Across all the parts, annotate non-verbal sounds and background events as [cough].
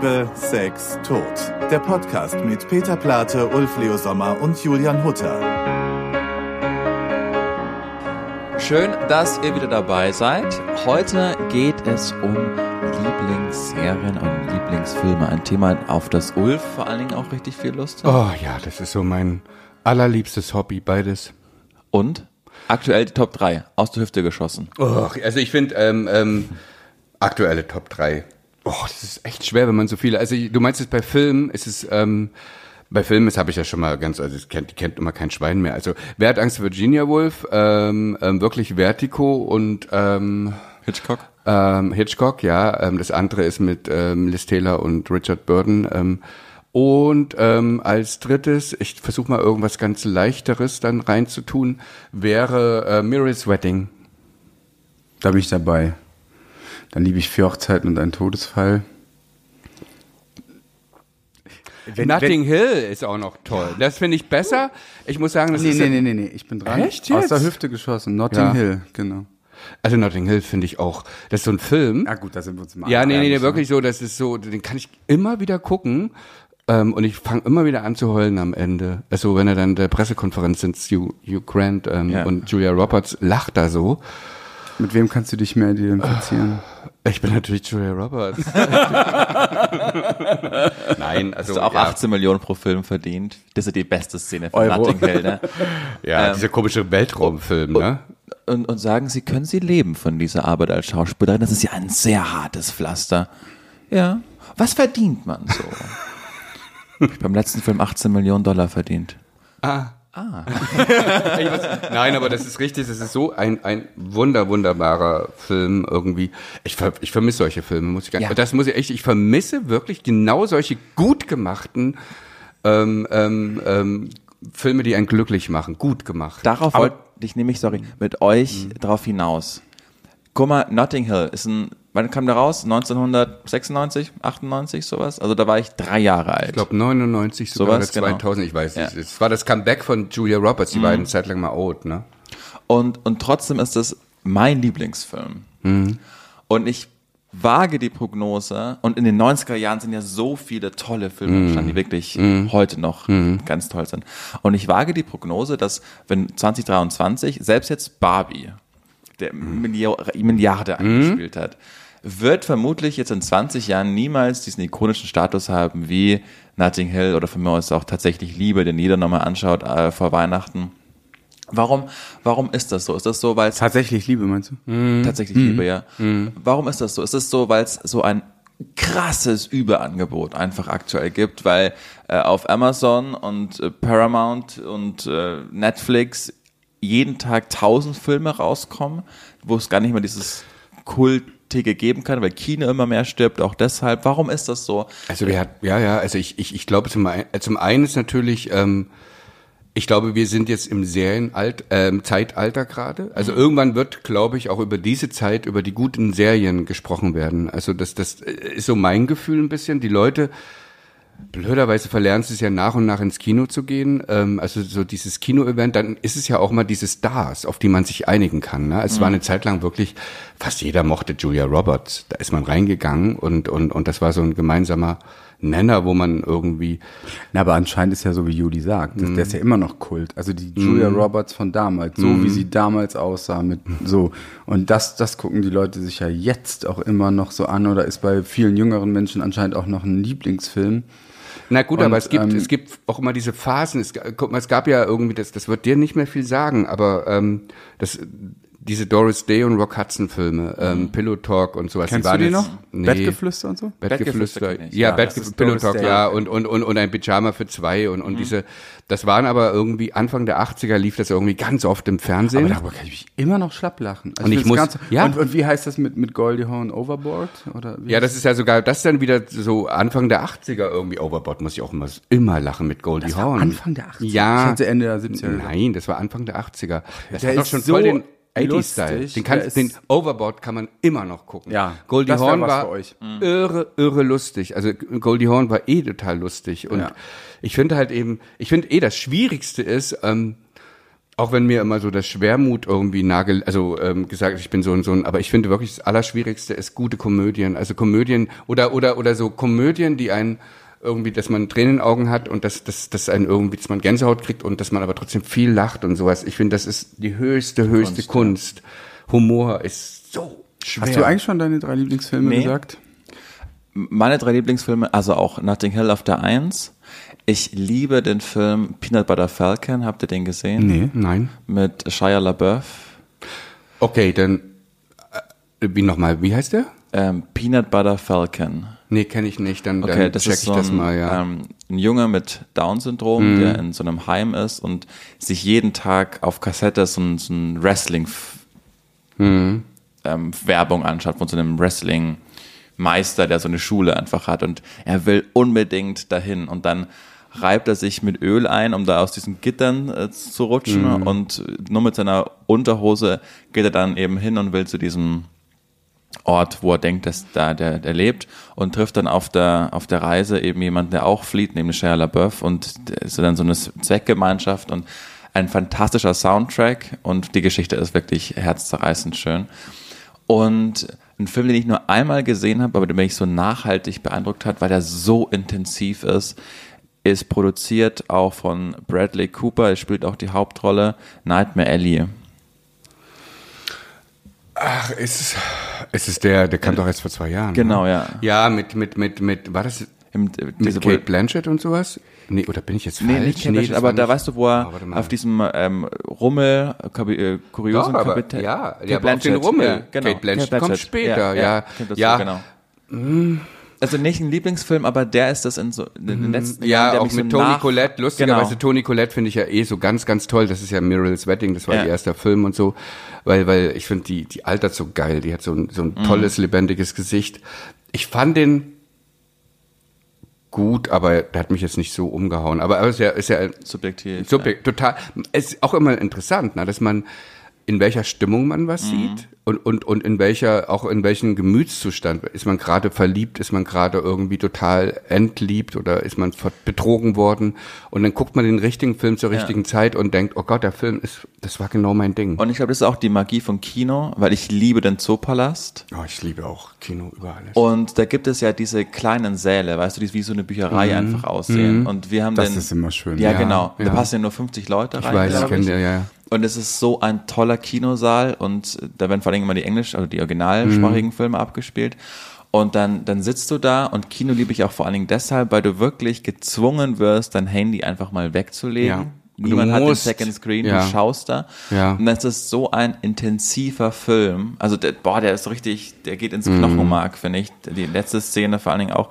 Liebe, Sex, Tod. Der Podcast mit Peter Plate, Ulf Leo Sommer und Julian Hutter. Schön, dass ihr wieder dabei seid. Heute geht es um Lieblingsserien und Lieblingsfilme. Ein Thema, auf das Ulf vor allen Dingen auch richtig viel Lust hat. Oh ja, das ist so mein allerliebstes Hobby, beides. Und aktuell die Top 3 aus der Hüfte geschossen. Oh, also ich finde ähm, ähm, aktuelle Top 3. Oh, das ist echt schwer, wenn man so viele. Also du meinst es bei Filmen, ist es ähm, bei Filmen, das habe ich ja schon mal ganz, also das kennt, die kennt immer kein Schwein mehr. Also wer hat Angst, Virginia Woolf? Ähm, ähm, wirklich Vertigo und ähm, Hitchcock? Ähm, Hitchcock, ja. Ähm, das andere ist mit ähm, Liz Taylor und Richard Burton. Ähm, und ähm, als drittes, ich versuche mal irgendwas ganz leichteres dann reinzutun, wäre äh, Mirror's Wedding. Da bin ich dabei. Dann liebe ich Vier Hochzeiten und ein Todesfall. Wenn, Notting wenn, Hill ist auch noch toll. Ja. Das finde ich besser. Ich muss sagen, das nee, ist nee, nee, nee, nee, ich bin dran. Echt jetzt? Aus der Hüfte geschossen. Notting ja. Hill, genau. Also Notting Hill finde ich auch, das ist so ein Film. Ja gut, da sind wir uns mal. Ja, nee, nee, nee, wirklich so, das ist so, den kann ich immer wieder gucken. Ähm, und ich fange immer wieder an zu heulen am Ende. Also wenn er dann der Pressekonferenz sind, Hugh, Hugh Grant ähm, ja. und Julia Roberts lacht da so. Mit wem kannst du dich mehr identifizieren? Ich bin natürlich Julia Roberts. [laughs] Nein, also Hast du auch ja. 18 Millionen pro Film verdient. Das ist die beste Szene von Euro. Notting Hill, ne? Ja, ähm, dieser komische Weltraumfilm, ne? Und, und sagen Sie, können Sie leben von dieser Arbeit als Schauspielerin? Das ist ja ein sehr hartes Pflaster. Ja. Was verdient man so? [laughs] ich habe beim letzten Film 18 Millionen Dollar verdient. Ah. Ah. [laughs] Nein, aber das ist richtig. Das ist so ein, ein wunder, wunderbarer Film irgendwie. Ich, ver, ich vermisse solche Filme, muss ich ganz, ja. das muss ich echt, ich vermisse wirklich genau solche gut gemachten, ähm, ähm, ähm, Filme, die einen glücklich machen, gut gemacht. Darauf wollte ich nämlich, sorry, mit euch mhm. drauf hinaus. Guck mal, Notting Hill ist ein Wann kam der raus? 1996, 98, sowas? Also da war ich drei Jahre alt. Ich glaube 99, sogar sowas, 2000, genau. ich weiß nicht. Ja. Es war das Comeback von Julia Roberts, die mhm. beiden Zeit lang mal out, ne? Und, und trotzdem ist das mein Lieblingsfilm. Mhm. Und ich wage die Prognose, und in den 90er Jahren sind ja so viele tolle Filme mm. entstanden, die wirklich mm. heute noch mm. ganz toll sind. Und ich wage die Prognose, dass wenn 2023, selbst jetzt Barbie, der Milliarde eingespielt hat, wird vermutlich jetzt in 20 Jahren niemals diesen ikonischen Status haben wie Notting Hill oder von mir aus auch tatsächlich Liebe, den jeder nochmal anschaut äh, vor Weihnachten. Warum, warum ist das so? Ist das so, weil es tatsächlich Liebe meinst du? Mhm. Tatsächlich mhm. Liebe, ja. Mhm. Warum ist das so? Ist es so, weil es so ein krasses Überangebot einfach aktuell gibt, weil äh, auf Amazon und äh, Paramount und äh, Netflix jeden Tag tausend Filme rauskommen, wo es gar nicht mehr dieses Kultige geben kann, weil Kino immer mehr stirbt, auch deshalb. Warum ist das so? Also wir hat, ja, ja, also ich, ich, ich glaube zum, ein, zum einen ist natürlich, ähm, ich glaube, wir sind jetzt im Serienalt, ähm, Zeitalter gerade. Also mhm. irgendwann wird, glaube ich, auch über diese Zeit, über die guten Serien gesprochen werden. Also das, das ist so mein Gefühl ein bisschen. Die Leute blöderweise verlernst du es ja nach und nach ins Kino zu gehen. Ähm, also so dieses Kino-Event, dann ist es ja auch mal diese Stars, auf die man sich einigen kann. Ne? Es mhm. war eine Zeit lang wirklich, fast jeder mochte Julia Roberts. Da ist man reingegangen und, und, und das war so ein gemeinsamer Nenner, wo man irgendwie. Na, aber anscheinend ist ja so, wie Judy sagt, mm. der ist ja immer noch Kult. Also die Julia mm. Roberts von damals, so mm. wie sie damals aussah, mit so. Und das, das gucken die Leute sich ja jetzt auch immer noch so an oder ist bei vielen jüngeren Menschen anscheinend auch noch ein Lieblingsfilm. Na gut, und, aber es gibt, ähm, es gibt auch immer diese Phasen. Es, guck mal, es gab ja irgendwie, das, das wird dir nicht mehr viel sagen, aber ähm, das, diese Doris Day und Rock Hudson Filme, ähm, mhm. Pillow Talk und sowas. Kennst die du die noch? Nee. Bettgeflüster und so? Bettgeflüster, Bettgeflüster ja, ja Bettgeflüster, Pillow Talk, Day. ja, und, und, und, und ein Pyjama für zwei und, und mhm. diese, das waren aber irgendwie, Anfang der 80er lief das irgendwie ganz oft im Fernsehen. Aber darüber kann ich mich immer noch schlapp lachen. Also und ich muss, ganz, ja. Und, und wie heißt das mit, mit Goldie Hawn Overboard? Oder ja, das ist ja sogar, das ist dann wieder so Anfang der 80er irgendwie Overboard, muss ich auch immer, immer lachen mit Goldie Hawn. Anfang der 80er? Ja. Ich hatte Ende der 70er. Nein, das war Anfang der 80er. Das der war doch schon so voll den, 80-Style. Den, kann, den Overboard kann man immer noch gucken. Ja, Goldie Horn war mhm. irre, irre lustig. Also Goldie Horn war eh total lustig. Und ja. ich finde halt eben, ich finde eh das Schwierigste ist, ähm, auch wenn mir immer so das Schwermut irgendwie nagel, also ähm, gesagt, ich bin so ein so ein, aber ich finde wirklich das Allerschwierigste ist gute Komödien, also Komödien oder oder oder so Komödien, die einen irgendwie, dass man Tränen in den Augen hat und dass, dass, dass einen irgendwie, dass man Gänsehaut kriegt und dass man aber trotzdem viel lacht und sowas. Ich finde, das ist die höchste, höchste Kunst. Humor ist so schwer. Hast du eigentlich schon deine drei Lieblingsfilme Nee. gesagt? Meine drei Lieblingsfilme, also auch Notting Hill auf der Eins. Ich liebe den Film Peanut Butter Falcon. Habt ihr den gesehen? Nee, nein. Mit Shia LaBeouf. Okay, dann äh, wie nochmal, wie heißt der? Ähm, Peanut Butter Falcon. Nee, kenne ich nicht, dann, Okay, dann das check ist ich so das ein, mal, ja. ähm, ein Junge mit Down-Syndrom, Mhm. der in so einem Heim ist und sich jeden Tag auf Kassette so ein, so ein Wrestling Mhm. ähm, Werbung anschaut von so einem Wrestling Meister, der so eine Schule einfach hat und er will unbedingt dahin und dann reibt er sich mit Öl ein, um da aus diesen Gittern äh, zu rutschen Mhm. und nur mit seiner Unterhose geht er dann eben hin und will zu diesem Ort, wo er denkt, dass da der, der lebt und trifft dann auf der, auf der Reise eben jemanden, der auch flieht, nämlich Shia LaBeouf und ist dann so eine Zweckgemeinschaft und ein fantastischer Soundtrack und die Geschichte ist wirklich herzzerreißend schön. Und ein Film, den ich nur einmal gesehen habe, aber der mich so nachhaltig beeindruckt hat, weil der so intensiv ist, ist produziert auch von Bradley Cooper, er spielt auch die Hauptrolle, Nightmare Alley. Ach, ist es, ist es der, der kam doch erst vor zwei Jahren. Genau, ne? ja. Ja, mit, mit, mit, mit, war das Im, mit diese Kate Blanchett und sowas? Nee, oder bin ich jetzt falsch? Nee, nicht Kate Blanchett, das aber da weißt du, wo er Oh, auf diesem ähm, Rummel, äh, kuriosen Doch, aber- Kapitän. ja, Kate ja, aber auf den Rummel. Ja, genau. Kate Blanchett kommt später, ja. kommt dazu, Ja. genau. Also nicht ein Lieblingsfilm, aber der ist das in so in den letzten Jahren, Ja, der auch mich mit so Toni Collette. Lustigerweise, Genau. Toni Collette finde ich ja eh so ganz, ganz toll. Das ist ja Miracle's Wedding, das war Ja. ihr erster Film und so. Weil, weil ich finde, die, die altert so geil. Die hat so ein, so Mhm. ein tolles, lebendiges Gesicht. Ich fand den gut, aber der hat mich jetzt nicht so umgehauen. Aber er ist ja, ist ja Subjektiv. Subjekt, total. Es ist auch immer interessant, ne, dass man in welcher Stimmung man was sieht und, und, und in welcher, auch in welchem Gemütszustand. Ist man gerade verliebt, ist man gerade irgendwie total entliebt oder ist man betrogen worden? Und dann guckt man den richtigen Film zur richtigen Zeit und denkt, oh Gott, der Film ist, das war genau mein Ding. Und ich glaube, das ist auch die Magie von Kino, weil ich liebe den Zoopalast. oh, ich liebe auch Kino über alles. Und da gibt es ja diese kleinen Säle, weißt du, die wie so eine Bücherei einfach aussehen. Und wir haben Das den, ist immer schön. Ja, Ja, genau. Da ja. passen ja nur 50 Leute ich rein. weiß, ich glaub kenne ja, ja. Und es ist so ein toller Kinosaal und da werden vor allem immer die englisch, also die originalsprachigen Filme abgespielt. Und dann, dann sitzt du da und Kino liebe ich auch vor allen Dingen deshalb, weil du wirklich gezwungen wirst, dein Handy einfach mal wegzulegen. Ja. Du Niemand hat den musst. Second Screen, Ja. du schaust da. Ja. Und das ist so ein intensiver Film. Also, der, boah, der ist richtig, der geht ins Knochenmark, finde ich. Die letzte Szene vor allen Dingen auch.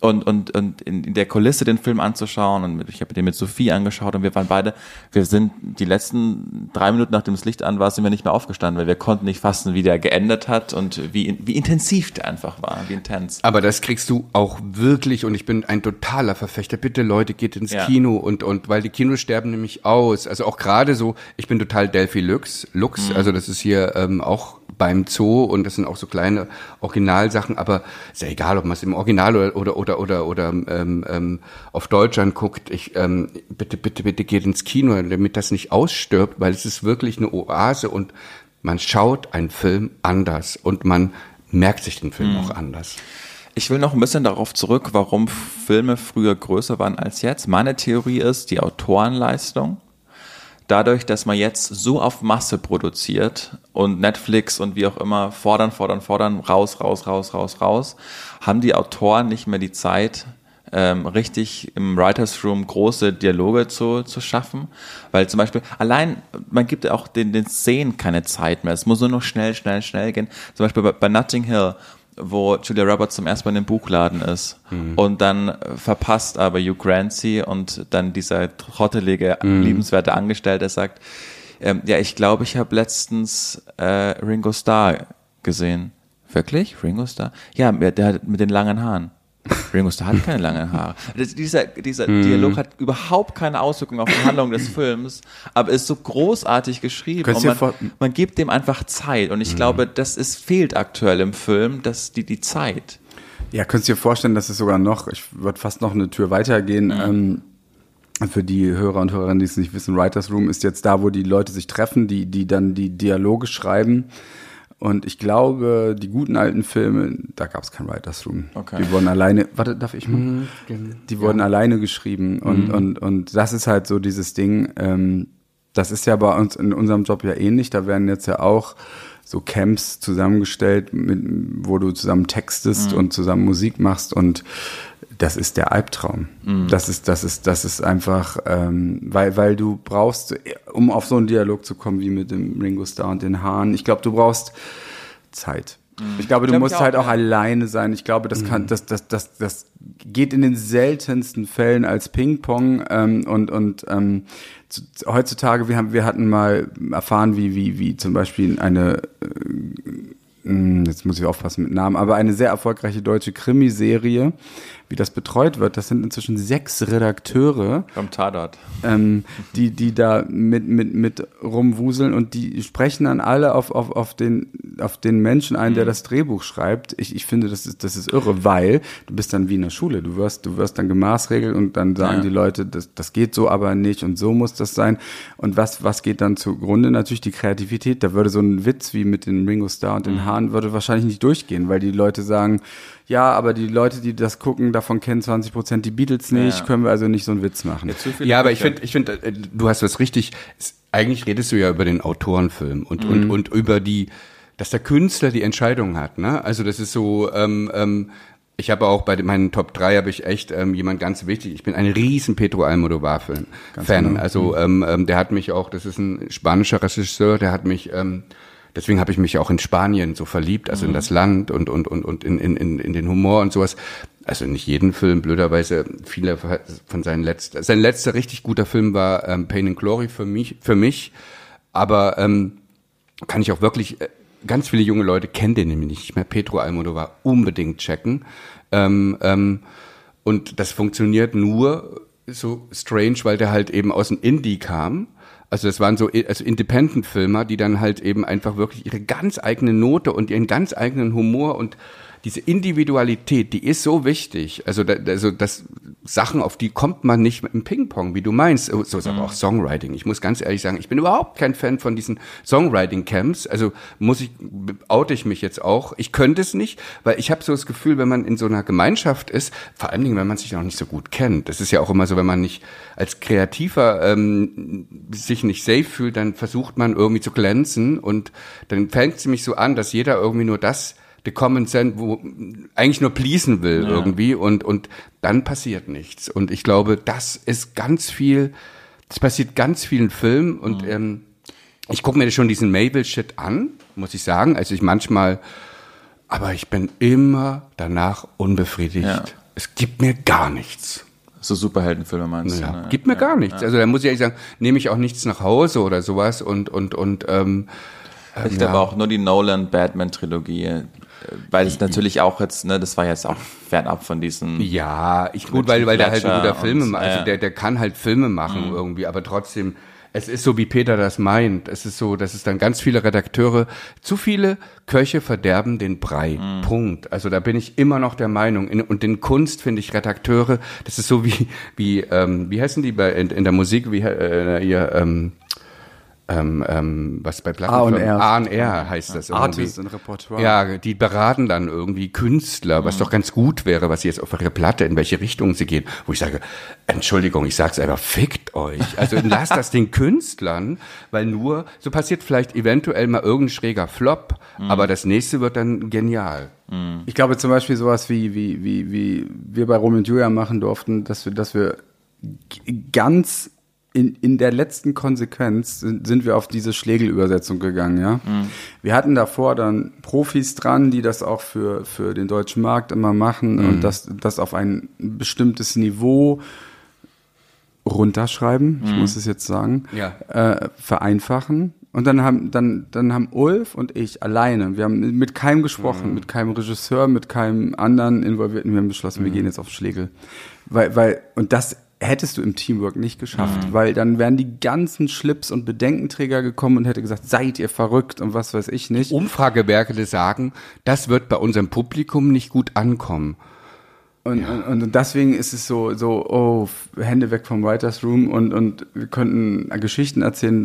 Und, und, und in, in der Kulisse den Film anzuschauen. Und mit, ich habe den mit Sophie angeschaut und wir waren beide, wir sind die letzten drei Minuten, nachdem das Licht an war, sind wir nicht mehr aufgestanden, weil wir konnten nicht fassen, wie der geendet hat und wie, wie intensiv der einfach war, wie intens. Aber das kriegst du auch wirklich und ich bin ein totaler Verfechter. Bitte Leute, geht ins Ja. Kino und und weil die Kinos sterben nämlich aus. Also auch gerade so, ich bin total Delphi Lux, Lux, also das ist hier ähm, auch beim Zoo und das sind auch so kleine Originalsachen, aber ist ja egal, ob man es im Original oder oder oder oder, oder ähm, ähm, auf Deutsch anguckt. Ich ähm, bitte bitte bitte geht ins Kino, damit das nicht ausstirbt, weil es ist wirklich eine Oase und man schaut einen Film anders und man merkt sich den Film auch anders. Ich will noch ein bisschen darauf zurück, warum Filme früher größer waren als jetzt. Meine Theorie ist die Autorenleistung. Dadurch, dass man jetzt so auf Masse produziert und Netflix und wie auch immer fordern, fordern, fordern, raus, raus, raus, raus, raus, haben die Autoren nicht mehr die Zeit, ähm, richtig im Writers Room große Dialoge zu, zu schaffen. Weil zum Beispiel allein, man gibt auch den, den Szenen keine Zeit mehr. Es muss nur noch schnell, schnell, schnell gehen. Zum Beispiel bei, bei Notting Hill, wo Julia Roberts zum ersten Mal in dem Buchladen ist und dann verpasst aber Hugh Grant sie und dann dieser trottelige, liebenswerte Angestellte sagt, ähm, ja, ich glaube, ich habe letztens äh, Ringo Starr gesehen. Wirklich? Ringo Starr? Ja, der der hat mit den langen Haaren. Ringo Starr hat keine langen Haare. Das, dieser dieser Dialog hat überhaupt keine Auswirkung auf die Handlung des Films, aber ist so großartig geschrieben Könntest und man, man gibt dem einfach Zeit. Und ich glaube, das ist, fehlt aktuell im Film, dass die, die Zeit. Ja, könntest du dir vorstellen, dass es sogar noch, ich würde fast noch eine Tür weitergehen, ähm, für die Hörer und Hörerinnen, die es nicht wissen, Writers Room ist jetzt da, wo die Leute sich treffen, die, die dann die Dialoge schreiben. Und ich glaube, die guten alten Filme, da gab es kein Writers Room. Okay. Die wurden alleine, warte, darf ich mal? Die wurden alleine geschrieben. Und, und, und das ist halt so dieses Ding, ähm, das ist ja bei uns in unserem Job ja ähnlich. Da werden jetzt ja auch so Camps zusammengestellt, mit, wo du zusammen textest und zusammen Musik machst und das ist der Albtraum. Das ist, das ist, das ist einfach, ähm, weil, weil du brauchst, um auf so einen Dialog zu kommen wie mit dem Ringo Starr und den Haaren, ich glaube, du brauchst Zeit. Ich glaube, du ich musst auch, halt auch ja. alleine sein. Ich glaube, das kann, das, das, das, das geht in den seltensten Fällen als Ping-Pong ähm, und und ähm, zu, heutzutage wir haben wir hatten mal erfahren, wie wie wie zum Beispiel eine äh, jetzt muss ich aufpassen mit Namen, aber eine sehr erfolgreiche deutsche Krimiserie, wie das betreut wird. Das sind inzwischen sechs Redakteure, Vom Tatort. ähm, die, die da mit, mit, mit rumwuseln und die sprechen dann alle auf, auf, auf, den, auf den Menschen ein, der das Drehbuch schreibt. Ich, ich finde, das ist, das ist irre, weil du bist dann wie in der Schule. Du wirst, du wirst dann gemaßregelt und dann sagen Ja. die Leute, das, das geht so aber nicht und so muss das sein. Und was, was geht dann zugrunde? Natürlich die Kreativität. Da würde so ein Witz wie mit den Ringo Starr und den Haaren würde wahrscheinlich nicht durchgehen, weil die Leute sagen, ja, aber die Leute, die das gucken, davon kennen 20 Prozent die Beatles nicht, Ja. können wir also nicht so einen Witz machen. Viele Ja, aber ich finde, ich finde, äh, du hast was richtig. Eigentlich redest du ja über den Autorenfilm und und und über die, dass der Künstler die Entscheidung hat. Ne? Also das ist so. Ähm, ähm, ich habe auch bei meinen Top 3 habe ich echt ähm, jemand ganz wichtig. Ich bin ein riesen Pedro Almodovar Fan. Fan. Also ähm, ähm, der hat mich auch. Das ist ein spanischer Regisseur. Der hat mich. Ähm, Deswegen habe ich mich auch in Spanien so verliebt, also in das Land und, und, und, und in, in, in, in den Humor und sowas. Also nicht jeden Film, blöderweise viele von seinen letzten. Sein letzter richtig guter Film war ähm, Pain and Glory für mich, für mich. Aber ähm, kann ich auch wirklich, äh, ganz viele junge Leute kennen den nämlich nicht mehr. Pedro Almodovar unbedingt checken. Ähm, ähm, und das funktioniert nur so strange, weil der halt eben aus dem Indie kam. Also das waren so also Independent-Filmer, die dann halt eben einfach wirklich ihre ganz eigene Note und ihren ganz eigenen Humor und diese Individualität, die ist so wichtig. Also, da, also das Sachen, auf die kommt man nicht mit dem Ping-Pong, wie du meinst. So so ist aber auch Songwriting. Ich muss ganz ehrlich sagen, ich bin überhaupt kein Fan von diesen Songwriting-Camps. Also muss ich, oute ich mich jetzt auch. Ich könnte es nicht, weil ich habe so das Gefühl, wenn man in so einer Gemeinschaft ist, vor allen Dingen, wenn man sich noch nicht so gut kennt. Das ist ja auch immer so, wenn man nicht als Kreativer ähm, sich nicht safe fühlt, dann versucht man irgendwie zu glänzen und dann fängt es mich so an, dass jeder irgendwie nur das the Common Sense, wo eigentlich nur pleasen will irgendwie und und dann passiert nichts. Und ich glaube, das ist ganz viel, das passiert ganz vielen Filmen und ähm, ich gucke mir schon diesen Mabel-Shit an, muss ich sagen. Also ich manchmal, aber ich bin immer danach unbefriedigt. Ja. Es gibt mir gar nichts. So Superheldenfilme meinst Ja, du? Ne? gibt mir gar nichts. Also da muss ich ehrlich sagen, nehme ich auch nichts nach Hause oder sowas und und und ähm, Ich glaube auch nur die Nolan-Batman-Trilogie, äh, weil es natürlich auch jetzt, ne, das war jetzt auch fernab von diesen. Ja, ich gut, weil, weil der halt ein guter macht. Also der, der kann halt Filme machen irgendwie, aber trotzdem, es ist so, wie Peter das meint. Es ist so, dass es dann ganz viele Redakteure, zu viele Köche verderben den Brei. Punkt. Also da bin ich immer noch der Meinung. In, und in Kunst finde ich Redakteure, das ist so wie, wie, ähm, wie heißen die bei, in, in der Musik, wie, äh, ihr, ähm, ähm, ähm, was bei Plattenfirmen? A&R. Heißt das irgendwie. Artist und Repertoire. Ja, die beraten dann irgendwie Künstler, was doch ganz gut wäre, was sie jetzt auf ihre Platte, in welche Richtung sie gehen. Wo ich sage, Entschuldigung, ich sag's einfach, fickt euch. Also lasst das den Künstlern, weil nur, so passiert vielleicht eventuell mal irgendein schräger Flop, aber das nächste wird dann genial. Ich glaube zum Beispiel sowas wie, wie, wie, wie wir bei Romeo und Julia machen durften, dass wir, dass wir ganz in, in der letzten Konsequenz sind, sind wir auf diese Schlegel-Übersetzung gegangen, ja. Wir hatten davor dann Profis dran, die das auch für, für den deutschen Markt immer machen und das, das auf ein bestimmtes Niveau runterschreiben, ich muss es jetzt sagen, Ja. äh, vereinfachen. Und dann haben, dann, dann haben Ulf und ich alleine, wir haben mit keinem gesprochen, mit keinem Regisseur, mit keinem anderen Involvierten, wir haben beschlossen, wir gehen jetzt auf Schlegel. Weil, weil, und das hättest du im Teamwork nicht geschafft, weil dann wären die ganzen Schlips und Bedenkenträger gekommen und hätte gesagt, seid ihr verrückt und was weiß ich nicht. Umfragewerke sagen, das wird bei unserem Publikum nicht gut ankommen. Und, ja. und, und, deswegen ist es so, so, oh, Hände weg vom Writers Room und, und wir könnten Geschichten erzählen.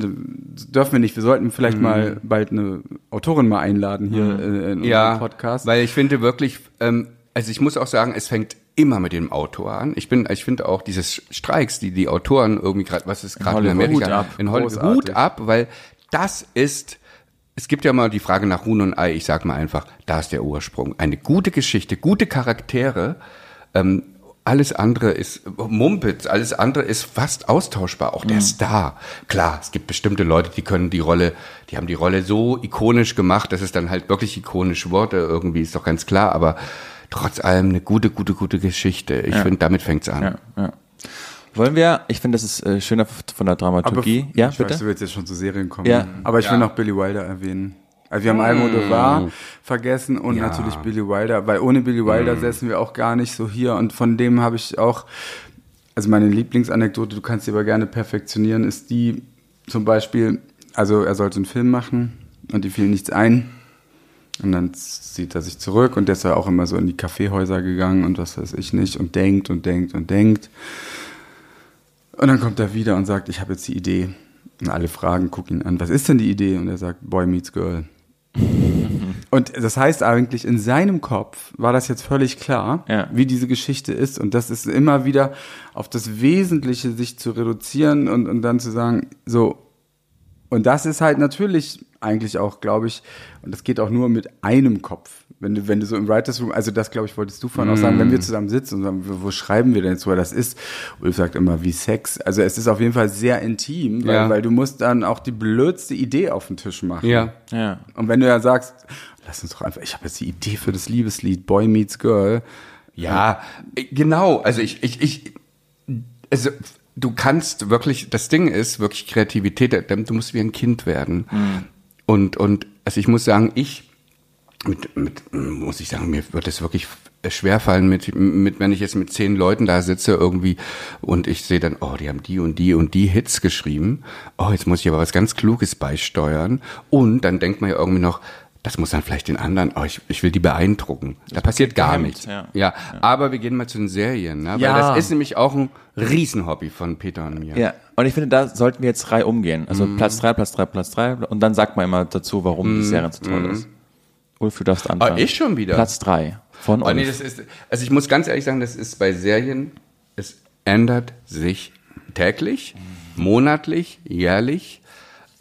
Das dürfen wir nicht. Wir sollten vielleicht mhm. mal bald eine Autorin mal einladen hier mhm. in ja, Podcast. Weil ich finde wirklich, ähm, also ich muss auch sagen, es fängt immer mit dem Autor an. Ich bin, ich finde auch dieses Streiks, die die Autoren irgendwie gerade, was ist gerade in, in Amerika, Hut ab, in Hollywood Hut ab, weil das ist es gibt ja mal die Frage nach Huhn und Ei. Ich sag mal einfach, da ist der Ursprung. Eine gute Geschichte, gute Charaktere. Ähm, alles andere ist Mumpitz, alles andere ist fast austauschbar. Auch der mhm. Star. Klar, es gibt bestimmte Leute, die können die Rolle, die haben die Rolle so ikonisch gemacht, dass es dann halt wirklich ikonisch wurde. Irgendwie ist doch ganz klar. Aber trotz allem eine gute, gute, gute Geschichte. Ich ja. finde, damit fängt's an. Ja, ja. Wollen wir, ich finde, das ist äh, schöner von der Dramaturgie. Aber, ja, ich bitte? Weiß, du willst jetzt schon zu Serien kommen. Ja. Aber ich ja. will noch Billy Wilder erwähnen. Also wir haben mm. Almodovar vergessen und ja. natürlich Billy Wilder, weil ohne Billy Wilder mm. säßen wir auch gar nicht so hier und von dem habe ich auch, also meine Lieblingsanekdote, du kannst sie aber gerne perfektionieren, ist die zum Beispiel, also er sollte einen Film machen und die fiel nichts ein und dann zieht er sich zurück und der ist ja auch immer so in die Kaffeehäuser gegangen und was weiß ich nicht und denkt und denkt und denkt. Und dann kommt er wieder und sagt, ich habe jetzt die Idee. Und alle fragen, guck ihn an, was ist denn die Idee? Und er sagt, Boy meets Girl. [laughs] und das heißt eigentlich, in seinem Kopf war das jetzt völlig klar, ja. wie diese Geschichte ist. Und das ist immer wieder auf das Wesentliche sich zu reduzieren und, und dann zu sagen, so, und das ist halt natürlich eigentlich auch, glaube ich, und das geht auch nur mit einem Kopf. Wenn du, wenn du so im Writers Room, also das glaube ich, wolltest du vorhin mm. auch sagen, wenn wir mm. zusammen sitzen und sagen, wo, wo schreiben wir denn jetzt, wo das ist? Ulf sagt immer, wie Sex. Also es ist auf jeden Fall sehr intim, weil, ja. weil du musst dann auch die blödste Idee auf den Tisch machen. Ja. ja. Und wenn du ja sagst, lass uns doch einfach, ich habe jetzt die Idee für das Liebeslied, Boy Meets Girl. Ja, genau. Also ich, ich, ich, also du kannst wirklich, das Ding ist wirklich Kreativität, du musst wie ein Kind werden. Mhm. Und, und, also ich muss sagen, ich, mit, mit, muss ich sagen, mir wird es wirklich schwerfallen, mit, mit, wenn ich jetzt mit zehn Leuten da sitze irgendwie und ich sehe dann, oh, die haben die und die und die Hits geschrieben. Oh, jetzt muss ich aber was ganz Kluges beisteuern. Und dann denkt man ja irgendwie noch, das muss dann vielleicht den anderen, oh, ich, ich will die beeindrucken. Da passiert gar nichts. Ja. ja. aber wir gehen mal zu den Serien, ne? weil ja. das ist nämlich auch ein Riesenhobby von Peter und mir. Ja, und ich finde, da sollten wir jetzt Reihe umgehen. Also mm. Platz drei, Platz drei, Platz drei und dann sagt man immer dazu, warum mm. die Serie so toll mm. ist. Ulf, du darfst anfangen. Oh, ich schon wieder? Platz drei von Ulf. Oh, nee, das ist, also ich muss ganz ehrlich sagen, das ist bei Serien, es ändert sich täglich, monatlich, jährlich.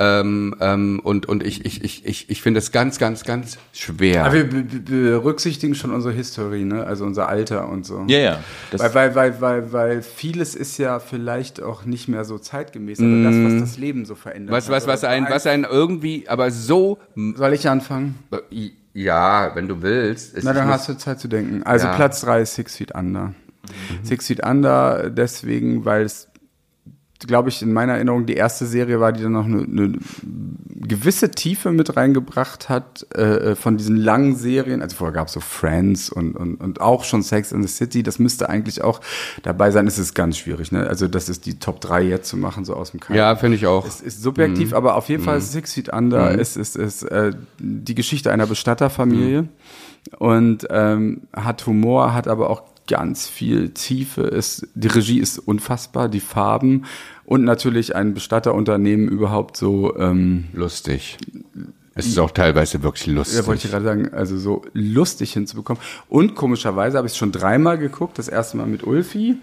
Ähm, ähm, und und ich, ich, ich, ich, ich finde es ganz, ganz, ganz schwer. Aber wir berücksichtigen schon unsere Historie, ne? also unser Alter und so. Ja, ja. Weil, weil, weil, weil, weil vieles ist ja vielleicht auch nicht mehr so zeitgemäß, aber mm. das, was das Leben so verändert. Was, was, was, ein, was ein irgendwie, aber so. Soll ich anfangen? Ja, wenn du willst. Na, dann hast du Zeit zu denken. Also ja. Platz 3 ist Six Feet Under. Mhm. Six Feet Under deswegen, weil es glaube ich, in meiner Erinnerung die erste Serie war, die dann noch eine, eine gewisse Tiefe mit reingebracht hat äh, äh von diesen langen Serien. Also vorher gab es so Friends und, und, und auch schon Sex in the City. Das müsste eigentlich auch dabei sein. Es ist ganz schwierig. Ne? Also das ist die Top 3 jetzt zu machen, so aus dem Keim. Ja, finde ich auch. Es ist subjektiv, mhm. aber auf jeden mhm. Fall Six Feet Under mhm. ist, ist, ist äh, die Geschichte einer Bestatterfamilie. Mhm. Und ähm, hat Humor, hat aber auch ganz viel Tiefe. Ist, die Regie ist unfassbar, die Farben und natürlich ein Bestatterunternehmen überhaupt so ähm, lustig. Es ist auch teilweise wirklich lustig. Ja, wollte ich gerade sagen, also so lustig hinzubekommen. Und komischerweise habe ich es schon dreimal geguckt. Das erste Mal mit Ulfi,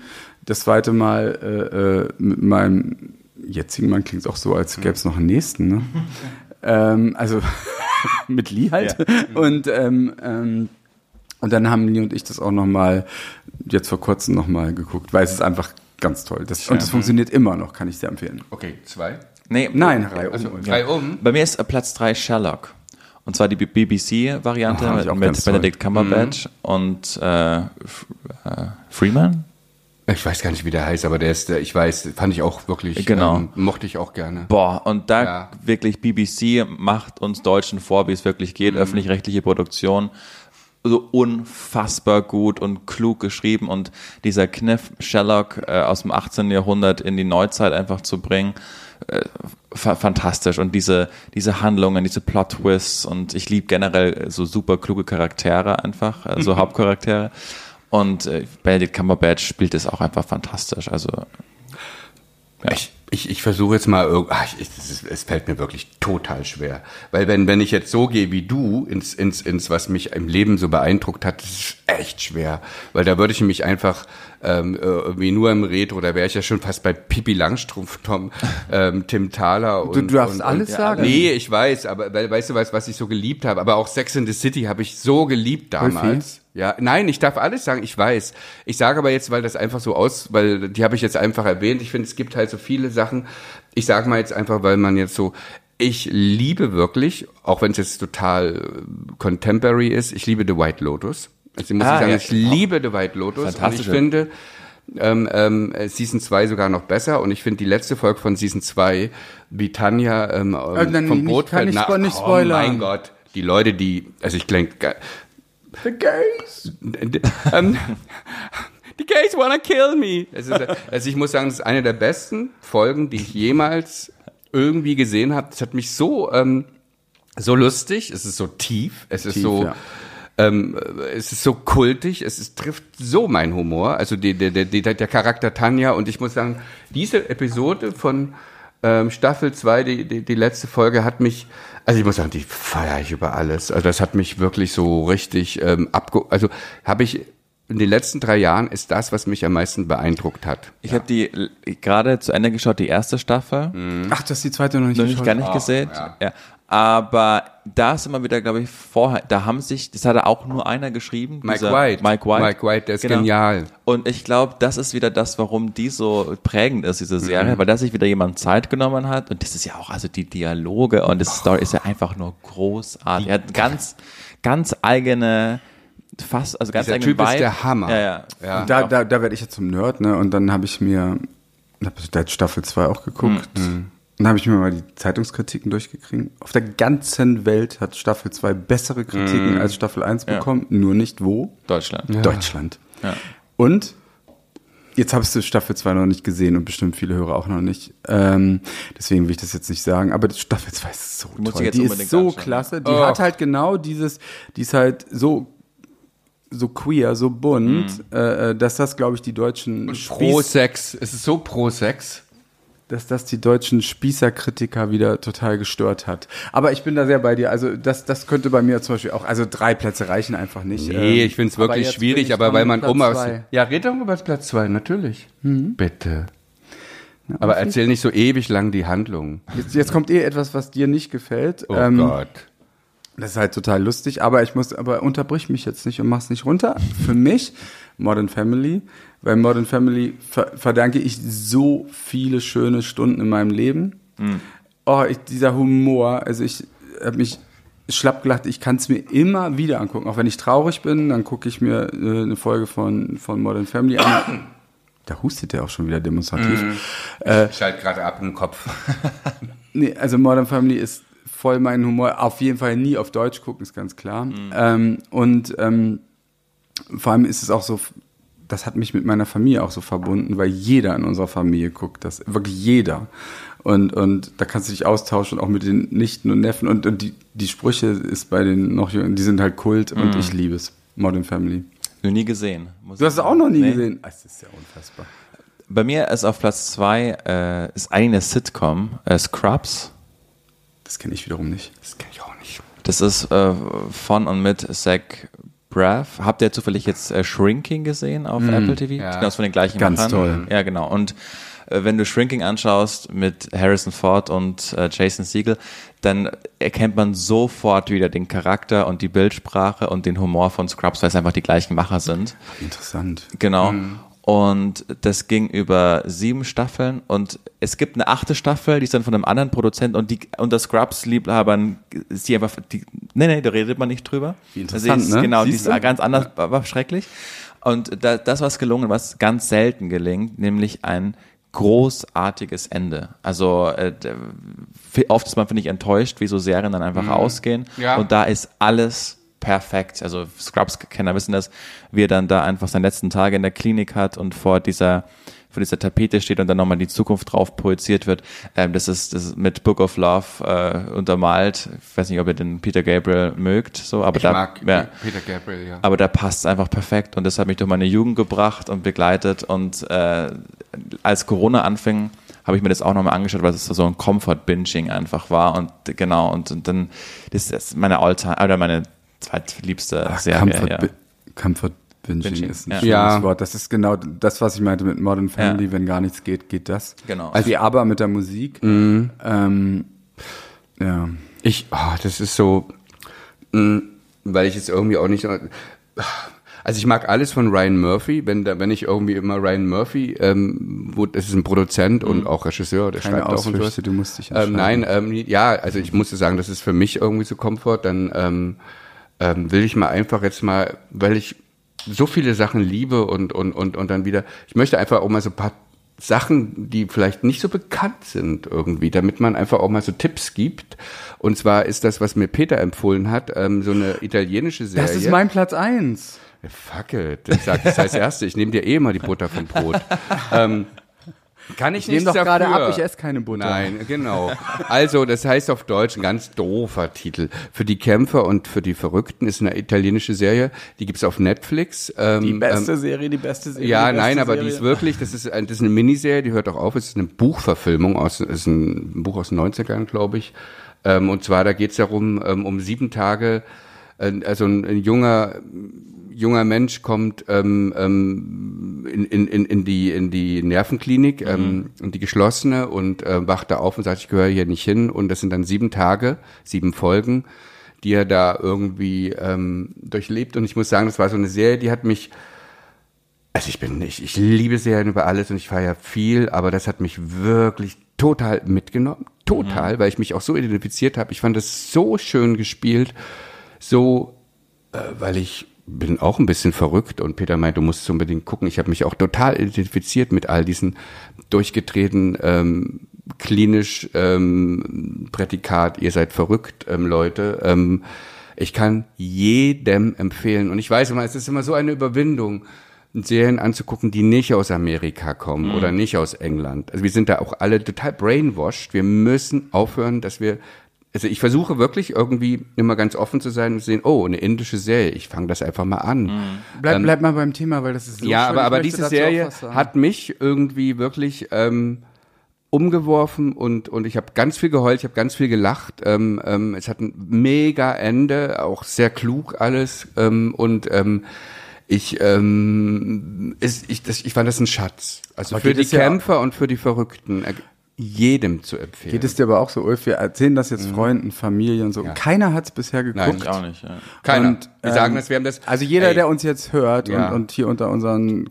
das zweite Mal äh, äh mit meinem jetzigen Mann klingt es auch so, als gäbe es noch einen nächsten. Ne? [laughs] ähm, also [laughs] mit Lee halt. Ja. Und ähm, ähm, und dann haben Lee und ich das auch noch mal jetzt vor kurzem noch mal geguckt, weil es ist einfach ganz toll. Das, und das funktioniert immer noch, kann ich sehr empfehlen. Okay, zwei? Nee, Nein, drei also, um. Drei um. Bei mir ist äh, Platz drei Sherlock. Und zwar die BBC-Variante mit, mit Benedict Cumberbatch mhm. und äh, äh, Freeman. Ich weiß gar nicht, wie der heißt, aber der ist, ich weiß, fand ich auch wirklich, genau. Ähm, mochte ich auch gerne. Boah, und da ja. wirklich BBC macht uns Deutschen vor, wie es wirklich geht, mhm. öffentlich-rechtliche Produktion so unfassbar gut und klug geschrieben und dieser Kniff Sherlock äh, aus dem 18. Jahrhundert in die Neuzeit einfach zu bringen, äh, fa fantastisch und diese diese Handlungen, diese Plot Twists und ich liebe generell so super kluge Charaktere einfach, äh, so Hauptcharaktere Und äh, Benedict Cumberbatch spielt es auch einfach fantastisch. Also Ja. Ich, ich, ich versuche jetzt mal, ach, ich, es, es fällt mir wirklich total schwer. Weil wenn, wenn ich jetzt so gehe wie du ins, ins, ins, was mich im Leben so beeindruckt hat, das ist echt schwer. Weil da würde ich mich einfach ähm, äh, irgendwie nur im Retro, da wäre ich ja schon fast bei Pippi Langstrumpf, Tom, [laughs] ähm, Tim Thaler und... Du- du darfst und, alles und, sagen. Nee, ich weiß, aber weil, weißt du was, was ich so geliebt habe? Aber auch Sex in the City habe ich so geliebt damals. Ja, nein, ich darf alles sagen, ich weiß. Ich sage aber jetzt, weil das einfach so aus, weil die habe ich jetzt einfach erwähnt. Ich finde, es gibt halt so viele Sachen. Ich sage mal jetzt einfach, weil man jetzt so, ich liebe wirklich, auch wenn es jetzt total äh, contemporary ist, ich liebe The White Lotus. Also muss Ah, ich sagen, ja. ich liebe The White Lotus und ich finde ähm, ähm, äh, Season 2 sogar noch besser und ich finde die letzte Folge von Season 2, wie Tanja ähm, Äh, ähm, vom nicht- Boot fällt, nach, nicht oh spoilern. mein Gott, die Leute, die, also ich klingt, The Gays. ähm, The gays wanna kill me. Es ist, also ich muss sagen, das ist eine der besten Folgen, die ich jemals irgendwie gesehen habe. Es hat mich so ähm, so lustig, es ist so tief, es ist Tief, so ja. ähm, äh, es ist so kultig, es ist, trifft so meinen Humor, also die, der, der, der Charakter Tanja und ich muss sagen, diese Episode von ähm, Staffel 2, die, die, die letzte Folge hat mich, also ich muss sagen, die feiere ich über alles. Also das hat mich wirklich so richtig ähm, abge... Also habe ich in den letzten drei Jahren ist das, was mich am meisten beeindruckt hat. ich habe die gerade zu Ende geschaut, die erste Staffel. Ach, das ist die zweite noch nicht noch nicht geschaut. gar nicht gesehen. Ja. Aber da ist immer wieder, glaube ich, vorher, da haben sich, das hat er auch nur einer geschrieben. Mike dieser White. Mike White. Mike White, der ist Genau. genial. Und ich glaube, das ist wieder das, warum die so prägend ist, diese Serie, weil da sich wieder jemand Zeit genommen hat. Und das ist ja auch, also die Dialoge und das Story ist ja einfach nur großartig. Er hat ganz, ganz eigene, fast, also ganz Dieser eigenen Typ ist Vibe. der Hammer. Ja, ja. Ja. Da, da, da werde ich jetzt zum Nerd, ne? Und dann habe ich mir, hab ich da Staffel 2 auch geguckt. Mhm. Dann habe ich mir mal die Zeitungskritiken durchgekriegt. Auf der ganzen Welt hat Staffel 2 bessere Kritiken Mhm. als Staffel 1 bekommen. Nur nicht wo? Deutschland. Deutschland. Ja. Und jetzt hast du Staffel 2 noch nicht gesehen und bestimmt viele Hörer auch noch nicht. Ähm, deswegen will ich das jetzt nicht sagen. Aber Staffel 2 ist so musst toll. Die ist so anschauen. klasse. Die Oh. hat halt genau dieses, die ist halt so so queer, so bunt, äh, äh, dass das, glaube ich, die deutschen Pro Spieß, Sex. Es ist so pro Sex. Dass das die deutschen Spießerkritiker wieder total gestört hat. Aber ich bin da sehr bei dir. Also das, das könnte bei mir zum Beispiel auch, also drei Plätze reichen einfach nicht. Nee, Ähm, ich finde es wirklich schwierig, aber weil man Platz um aus. zwei. Ja, red doch über Platz zwei, natürlich. Bitte. Aber erzähl nicht so ewig lang die Handlung. Jetzt, jetzt kommt eh etwas, was dir nicht gefällt. Oh Ähm, Gott. Das ist halt total lustig, aber ich muss, aber unterbrich mich jetzt nicht und mach's nicht runter. Für mich Modern Family, weil Modern Family ver verdanke ich so viele schöne Stunden in meinem Leben. Oh, ich, dieser Humor, also ich habe mich schlapp gelacht, ich kann es mir immer wieder angucken. Auch wenn ich traurig bin, dann gucke ich mir äh, eine Folge von, von Modern Family an. [coughs] Da hustet der auch schon wieder demonstrativ. Ich schalt gerade ab im Kopf. [laughs] Nee, also Modern Family ist voll mein Humor. Auf jeden Fall nie auf Deutsch gucken, ist ganz klar. Ähm, und ähm, vor allem ist es auch so, das hat mich mit meiner Familie auch so verbunden, weil jeder in unserer Familie guckt das. Wirklich jeder. Und, und da kannst du dich austauschen, auch mit den Nichten und Neffen. Und, und die, die Sprüche ist bei den noch jungen, die sind halt Kult und ich liebe es. Modern Family. Noch nie gesehen. Du hast es auch noch nie Nee. gesehen. Das ist ja unfassbar. Bei mir ist auf Platz zwei äh, ist eine Sitcom, äh, Scrubs. Das kenne ich wiederum nicht. Das kenne ich auch nicht. Das ist äh, von und mit Zach Braff. Habt ihr zufällig jetzt äh, Shrinking gesehen auf Apple TV? ja. Genau, ist von den gleichen Ganz Machern. toll. Ja, genau. Und äh, wenn du Shrinking anschaust mit Harrison Ford und äh, Jason Segel, dann erkennt man sofort wieder den Charakter und die Bildsprache und den Humor von Scrubs, weil es einfach die gleichen Macher sind. Interessant. Genau. Und das ging über sieben Staffeln und es gibt eine achte Staffel, die ist dann von einem anderen Produzent und die unter Scrubs-Liebhabern ist die einfach, die, nee, nee, da redet man nicht drüber. Interessant, also die ist, ne? Genau, die Siehst ist du? ganz anders, war schrecklich. Und da, das, was gelungen, was ganz selten gelingt, nämlich ein großartiges Ende. Also äh, oft ist man, finde ich, enttäuscht, wie so Serien dann einfach ausgehen. Ja. Und da ist alles perfekt. Also Scrubs-Kenner wissen das, wie er dann da einfach seine letzten Tage in der Klinik hat und vor dieser vor dieser Tapete steht und dann nochmal die Zukunft drauf projiziert wird. Ähm, das, ist, das ist mit Book of Love äh, untermalt. Ich weiß nicht, ob ihr den Peter Gabriel mögt, so, aber Ich da, mag ja, Peter Gabriel, ja. aber da passt es einfach perfekt und das hat mich durch meine Jugend gebracht und begleitet und äh, als Corona anfing, habe ich mir das auch nochmal angeschaut, weil es so ein Comfort-Binging einfach war und genau und, und dann das ist meine Alltime oder meine zweitliebste Serie. Comfort, ja. Comfort Binging Binging, ist ein ja. schönes Ja. Wort. Das ist genau das, was ich meinte mit Modern Family. Ja. Wenn gar nichts geht, geht das. Genau. Also aber mit der Musik. Mhm. Ähm, ja. Ich, oh, das ist so, mh, weil ich jetzt irgendwie auch nicht, also ich mag alles von Ryan Murphy, wenn da, wenn ich irgendwie immer Ryan Murphy, ähm, wo, das ist ein Produzent und auch Regisseur, der Keine schreibt auch und Ausflüchte, so. du musst dich Ähm, entscheiden. nein, ähm, ja, also ich musste sagen, das ist für mich irgendwie so Komfort, dann ähm, ähm, will ich mal einfach jetzt mal, weil ich so viele Sachen liebe und, und, und, und dann wieder, ich möchte einfach auch mal so ein paar Sachen, die vielleicht nicht so bekannt sind irgendwie, damit man einfach auch mal so Tipps gibt. Und zwar ist das, was mir Peter empfohlen hat, ähm, so eine italienische Serie. Das ist mein Platz eins. Fuck it. Ich sag das als [laughs] Erste. Ich nehme dir eh mal die Butter vom Brot. [laughs] ähm, kann ich, Ich nichts doch gerade ab, ich esse keine Butter. Nein, genau. Also, das heißt auf Deutsch ein ganz doofer Titel. Für die Kämpfer und für die Verrückten ist eine italienische Serie, die gibt's auf Netflix. Ähm, Die beste ähm, Serie, die beste Serie. ja, beste nein, aber Serie. die ist wirklich, das ist, das ist eine Miniserie, die hört auch auf, es ist eine Buchverfilmung aus, es ist ein Buch aus den 90ern, glaube ich. Ähm, und zwar, da geht's darum, ähm, um sieben Tage, äh, also ein, ein junger, junger Mensch kommt ähm, ähm, in, in, in, die, in die Nervenklinik, ähm, in die geschlossene und äh, wacht da auf und sagt, ich gehöre hier nicht hin. Und das sind dann sieben Tage, sieben Folgen, die er da irgendwie ähm, durchlebt. Und ich muss sagen, das war so eine Serie, die hat mich also ich bin nicht, ich liebe Serien über alles und ich feiere viel, aber das hat mich wirklich total mitgenommen. Total, weil ich mich auch so identifiziert habe. Ich fand das so schön gespielt, so, äh, weil ich bin auch ein bisschen verrückt und Peter meint, du musst es unbedingt gucken. Ich habe mich auch total identifiziert mit all diesen durchgedrehten ähm, klinisch ähm, Prädikat, ihr seid verrückt, ähm, Leute. Ähm, ich kann jedem empfehlen. Und ich weiß immer, es ist immer so eine Überwindung, Serien anzugucken, die nicht aus Amerika kommen oder nicht aus England. Also wir sind da auch alle total brainwashed. Wir müssen aufhören, dass wir also ich versuche wirklich irgendwie immer ganz offen zu sein und zu sehen, oh, eine indische Serie, ich fange das einfach mal an. Bleib, bleib mal beim Thema, weil das ist so Ja, schön. aber, aber diese Serie hat mich irgendwie wirklich ähm, umgeworfen und, und ich habe ganz viel geheult, ich habe ganz viel gelacht. Ähm, ähm, es hat ein mega Ende, auch sehr klug alles. Ähm, und ähm, ich, ähm, ist, ich, das, ich fand das ein Schatz. Also Aber für die es ja- Kämpfer und für die Verrückten. Äh, Jedem zu empfehlen. Geht es dir aber auch so, Ulf? Wir erzählen das jetzt Freunden, Familie und so. Keiner hat es bisher geguckt. Nein, Ich auch nicht. Ja. Keiner. Und, Wir sagen ähm, das, wir haben das. Also jeder, Ey, der uns jetzt hört Ja. und, und hier unter unseren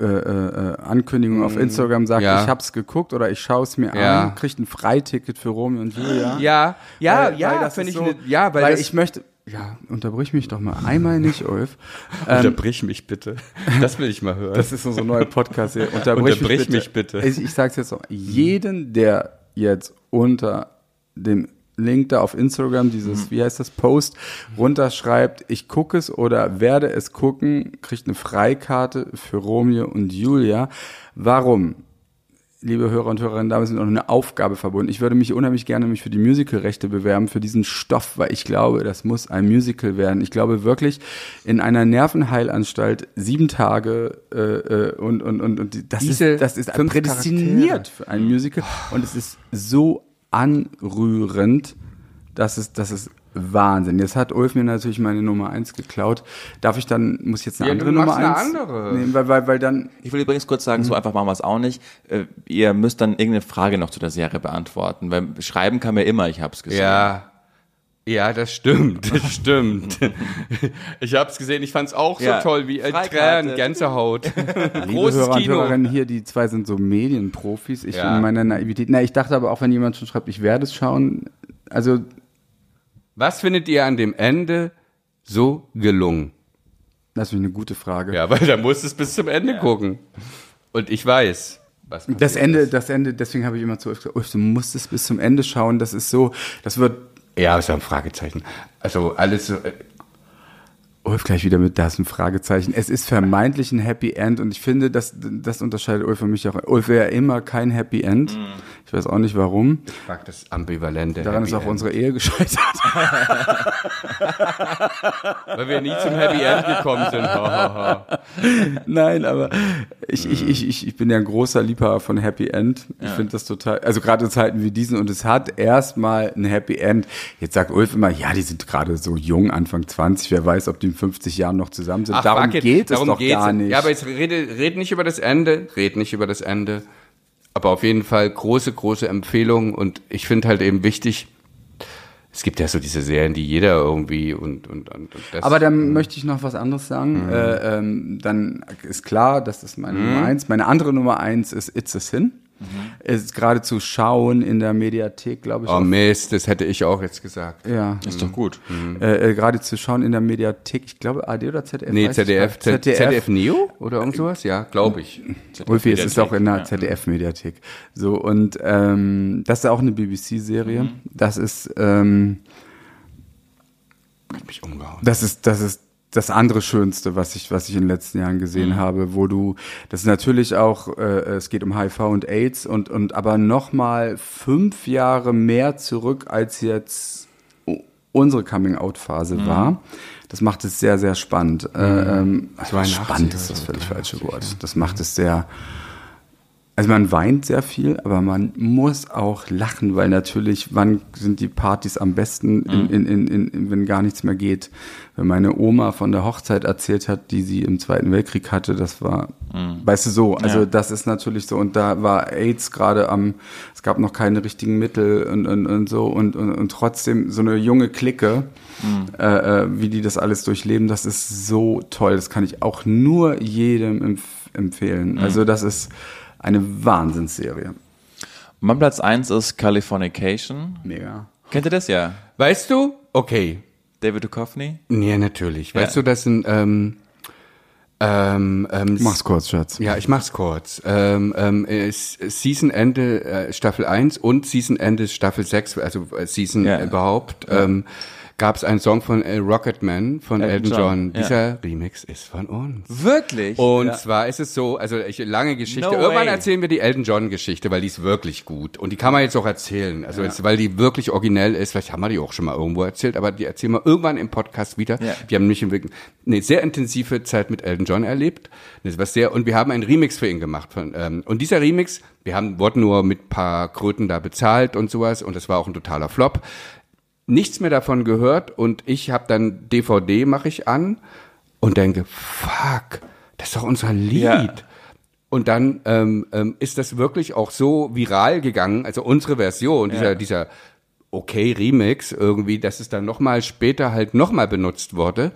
äh, äh, Ankündigungen auf Instagram sagt, Mhm. Ja. ich hab's geguckt oder ich schaue es mir Ja. an, kriegt ein Freiticket für Romeo und Julia. Ja, ja, Weil- ja, weil das finde ich, so, ne- ja, weil, weil das, ich möchte, ja, unterbrich mich doch mal einmal nicht, Ulf. [laughs] Ähm, Unterbrich mich bitte. Das will ich mal hören. das ist unsere neue podcast hier. Unterbrich, [laughs] Unterbrich mich bitte. mich bitte. Ich, ich sag's jetzt noch. Jeden, der jetzt unter dem Link da auf Instagram, dieses, wie heißt das, Post, runterschreibt, ich gucke es oder werde es gucken, kriegt eine Freikarte für Romeo und Julia. Warum? Liebe Hörer und Hörerinnen, damit ist noch eine Aufgabe verbunden. Ich würde mich unheimlich gerne mich für die Musicalrechte bewerben, für diesen Stoff, weil ich glaube, das muss ein Musical werden. Ich glaube wirklich, in einer Nervenheilanstalt sieben Tage äh, äh, und, und, und, und das Diese ist, das ist prädestiniert für ein Musical und es ist so anrührend, dass es, das ist Wahnsinn. Jetzt hat Ulf mir natürlich meine Nummer eins geklaut. Darf ich dann, muss ich jetzt eine Ja, andere du Nummer machst eine eins andere. nehmen, weil, weil, weil dann, Ich will übrigens kurz sagen, so einfach machen wir es auch nicht. Äh, ihr müsst dann irgendeine Frage noch zu der Serie beantworten, weil schreiben kann mir immer, ich habe es gesehen. Ja. Ja, das stimmt, das [laughs] stimmt. Ich hab's gesehen, ich fand's auch so Ja. toll, wie äh, Freikarte. Tränen, Gänsehaut. [laughs] Liebe Großes Hörer und Kino. Hörerinnen hier, die zwei sind so Medienprofis. Ich Ja. in meiner Naivität. Na, ich dachte aber auch, wenn jemand schon schreibt, ich werde es schauen. Also, Was findet ihr an dem Ende so gelungen? das ist eine gute Frage. Ja, weil da musst du es bis zum Ende gucken. Und ich weiß, was Das passiert Ende, ist. das Ende, deswegen habe ich immer zu Ulf gesagt, Ulf, du musst es bis zum Ende schauen. Das ist so, das wird, Ja, ist ja ein Fragezeichen. Also alles so. äh, Ulf gleich wieder mit, da ist ein Fragezeichen. Es ist vermeintlich ein Happy End und ich finde, das, das unterscheidet Ulf für mich auch. Ulf wäre immer kein Happy End. Ich weiß auch nicht warum. Ich mag das ambivalente. Daran Happy ist auch End. unsere Ehe gescheitert. [laughs] Weil wir nie zum Happy End gekommen sind. Nein, aber ich, ich, ich, ich, ich bin ja ein großer Liebhaber von Happy End. Ich finde das total, also gerade in Zeiten wie diesen und es hat erstmal ein Happy End. Jetzt sagt Ulf immer, ja, die sind gerade so jung, Anfang 20, wer weiß, ob die in 50 Jahren noch zusammen sind. Darum fuck it. geht es Darum doch gar nicht. Ja, aber jetzt rede, red nicht über das Ende, red nicht über das Ende. Aber auf jeden Fall große, große Empfehlung und ich finde halt eben wichtig, es gibt ja so diese Serien, die jeder irgendwie und, und, und, und das. Aber dann möchte ich noch was anderes sagen. Äh, ähm, dann ist klar, das ist meine Nummer eins. Meine andere Nummer eins ist It's a Sin. Ist gerade zu schauen in der Mediathek, glaube ich. oh Mist, das hätte ich auch jetzt gesagt. ja. Ist doch gut. Äh, äh, gerade zu schauen in der Mediathek, ich glaube AD oder ZDF? Nee, ZDF, nicht. ZDF, ZDF Neo oder irgend sowas? Ja, glaube ich. Ulfi, es ist auch in der Ja. ZDF-Mediathek. So, und ähm, das ist auch eine BBC-Serie. Mhm. Das ist, ähm, Hat mich umgehauen. das ist, das ist das andere Schönste, was ich, was ich in den letzten Jahren gesehen Mhm. habe, wo du, das ist natürlich auch, äh, es geht um HIV und AIDS und, und aber nochmal fünf Jahre mehr zurück, als jetzt unsere Coming-out-Phase Mhm. war. Das macht es sehr, sehr spannend. Äh, ähm, 82 spannend ist das völlig falsche 83, Wort. Das macht es sehr, also man weint sehr viel, aber man muss auch lachen, weil natürlich, wann sind die Partys am besten, in, in, in, in, wenn gar nichts mehr geht. Wenn meine Oma von der Hochzeit erzählt hat, die sie im Zweiten Weltkrieg hatte, das war, weißt du so, also Ja. das ist natürlich so. Und da war AIDS gerade am, es gab noch keine richtigen Mittel und, und, und so und, und, und trotzdem so eine junge Clique, äh, äh, wie die das alles durchleben, das ist so toll. Das kann ich auch nur jedem empf empfehlen. Also das ist eine Wahnsinnsserie. Mein Platz 1 ist Californication. Mega. Kennt ihr das ja? Weißt du? Okay. David Duchovny? Nee, natürlich. Weißt Ja. du, das sind, ähm, ähm, ähm, Mach's kurz, Schatz. Ja, ich mach's kurz. Ähm, ähm, Season Ende äh, Staffel 1 und Season Ende Staffel 6, also äh, Season Ja. überhaupt, ähm, gab es einen Song von äh, Rocketman von Elton Elton John. John, ja. Dieser Remix ist von uns. Wirklich? Und ja. zwar ist es so, also ich, lange Geschichte. No Irgendwann way. erzählen wir die Elton John Geschichte, weil die ist wirklich gut. Und die kann man jetzt auch erzählen. Also jetzt, weil die wirklich originell ist. Vielleicht haben wir die auch schon mal irgendwo erzählt, aber die erzählen wir irgendwann im Podcast wieder. Ja. Wir haben nämlich eine sehr intensive Zeit mit Elton John erlebt. Das war sehr, und wir haben einen Remix für ihn gemacht. Von, ähm, und dieser Remix, wir haben, wurden nur mit paar Kröten da bezahlt und sowas. Und das war auch ein totaler Flop nichts mehr davon gehört und ich habe dann DVD mache ich an und denke, fuck, das ist doch unser Lied. Ja. Und dann ähm, ähm, ist das wirklich auch so viral gegangen, also unsere Version, dieser, Ja. dieser okay Remix irgendwie, dass es dann nochmal später halt nochmal benutzt wurde.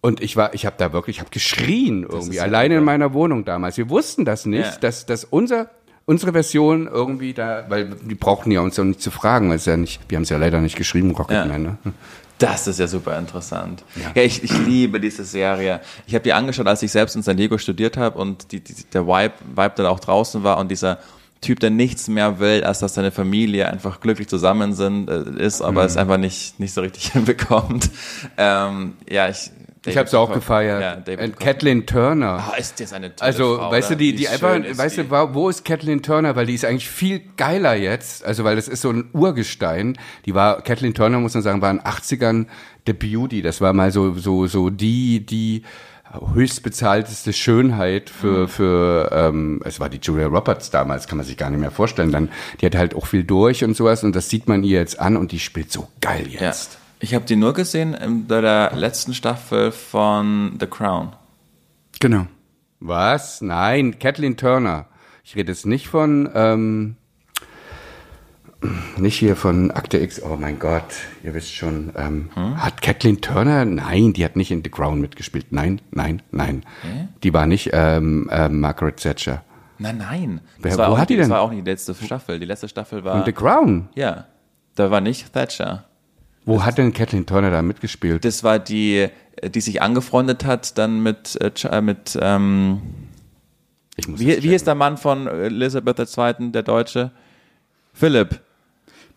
Und ich war, ich habe da wirklich, ich habe geschrien irgendwie, ja alleine in super. meiner Wohnung damals. Wir wussten das nicht, Ja. dass, dass unser unsere Version irgendwie da, weil die brauchten ja uns ja nicht zu fragen, weil es ja nicht, wir haben es ja leider nicht geschrieben, Rocketman, ne? Das ist ja super interessant. Ja, ich, ich liebe diese Serie. Ich habe die angeschaut, als ich selbst in San Diego studiert habe und die, die, der Vibe, Vibe dann auch draußen war und dieser Typ, der nichts mehr will, als dass seine Familie einfach glücklich zusammen sind, äh, ist, aber es einfach nicht, nicht so richtig [laughs] hinbekommt. Ähm, ja, ich. Ich habe es auch gefeiert. Ja, Und Duchovny. Kathleen Turner. Ah, ist das eine tolle Also, Frau, weißt du, die, die einfach, weißt du, wo ist Kathleen Turner? Weil die ist eigentlich viel geiler jetzt. Also, weil das ist so ein Urgestein. Die war, Kathleen Turner, muss man sagen, war in den 80ern der Beauty. Das war mal so, so, so die, die höchstbezahlteste Schönheit für, Mhm. für, ähm, es war die Julia Roberts damals, kann man sich gar nicht mehr vorstellen. Dann, die hat halt auch viel durch und sowas und das sieht man ihr jetzt an und die spielt so geil jetzt. Ich habe die nur gesehen in der letzten Staffel von The Crown. Genau. Was? Nein, Kathleen Turner. Ich rede jetzt nicht von, ähm, nicht hier von Akte X. Oh mein Gott, ihr wisst schon. Ähm, Hat Kathleen Turner? Nein, die hat nicht in The Crown mitgespielt. Nein, nein, nein. Die war nicht ähm, ähm, Margaret Thatcher. Nein, nein. Wer- Das war wo auch hat die nicht, Das denn? war auch nicht die letzte Staffel. Die letzte Staffel In war. The Crown? Ja. Da war nicht Thatcher. Wo hat denn Kathleen Turner da mitgespielt? Das war die, die sich angefreundet hat, dann mit, äh, äh, mit ähm, Ich muss wie, das wie ist der Mann von Elisabeth II., der Deutsche? Philipp.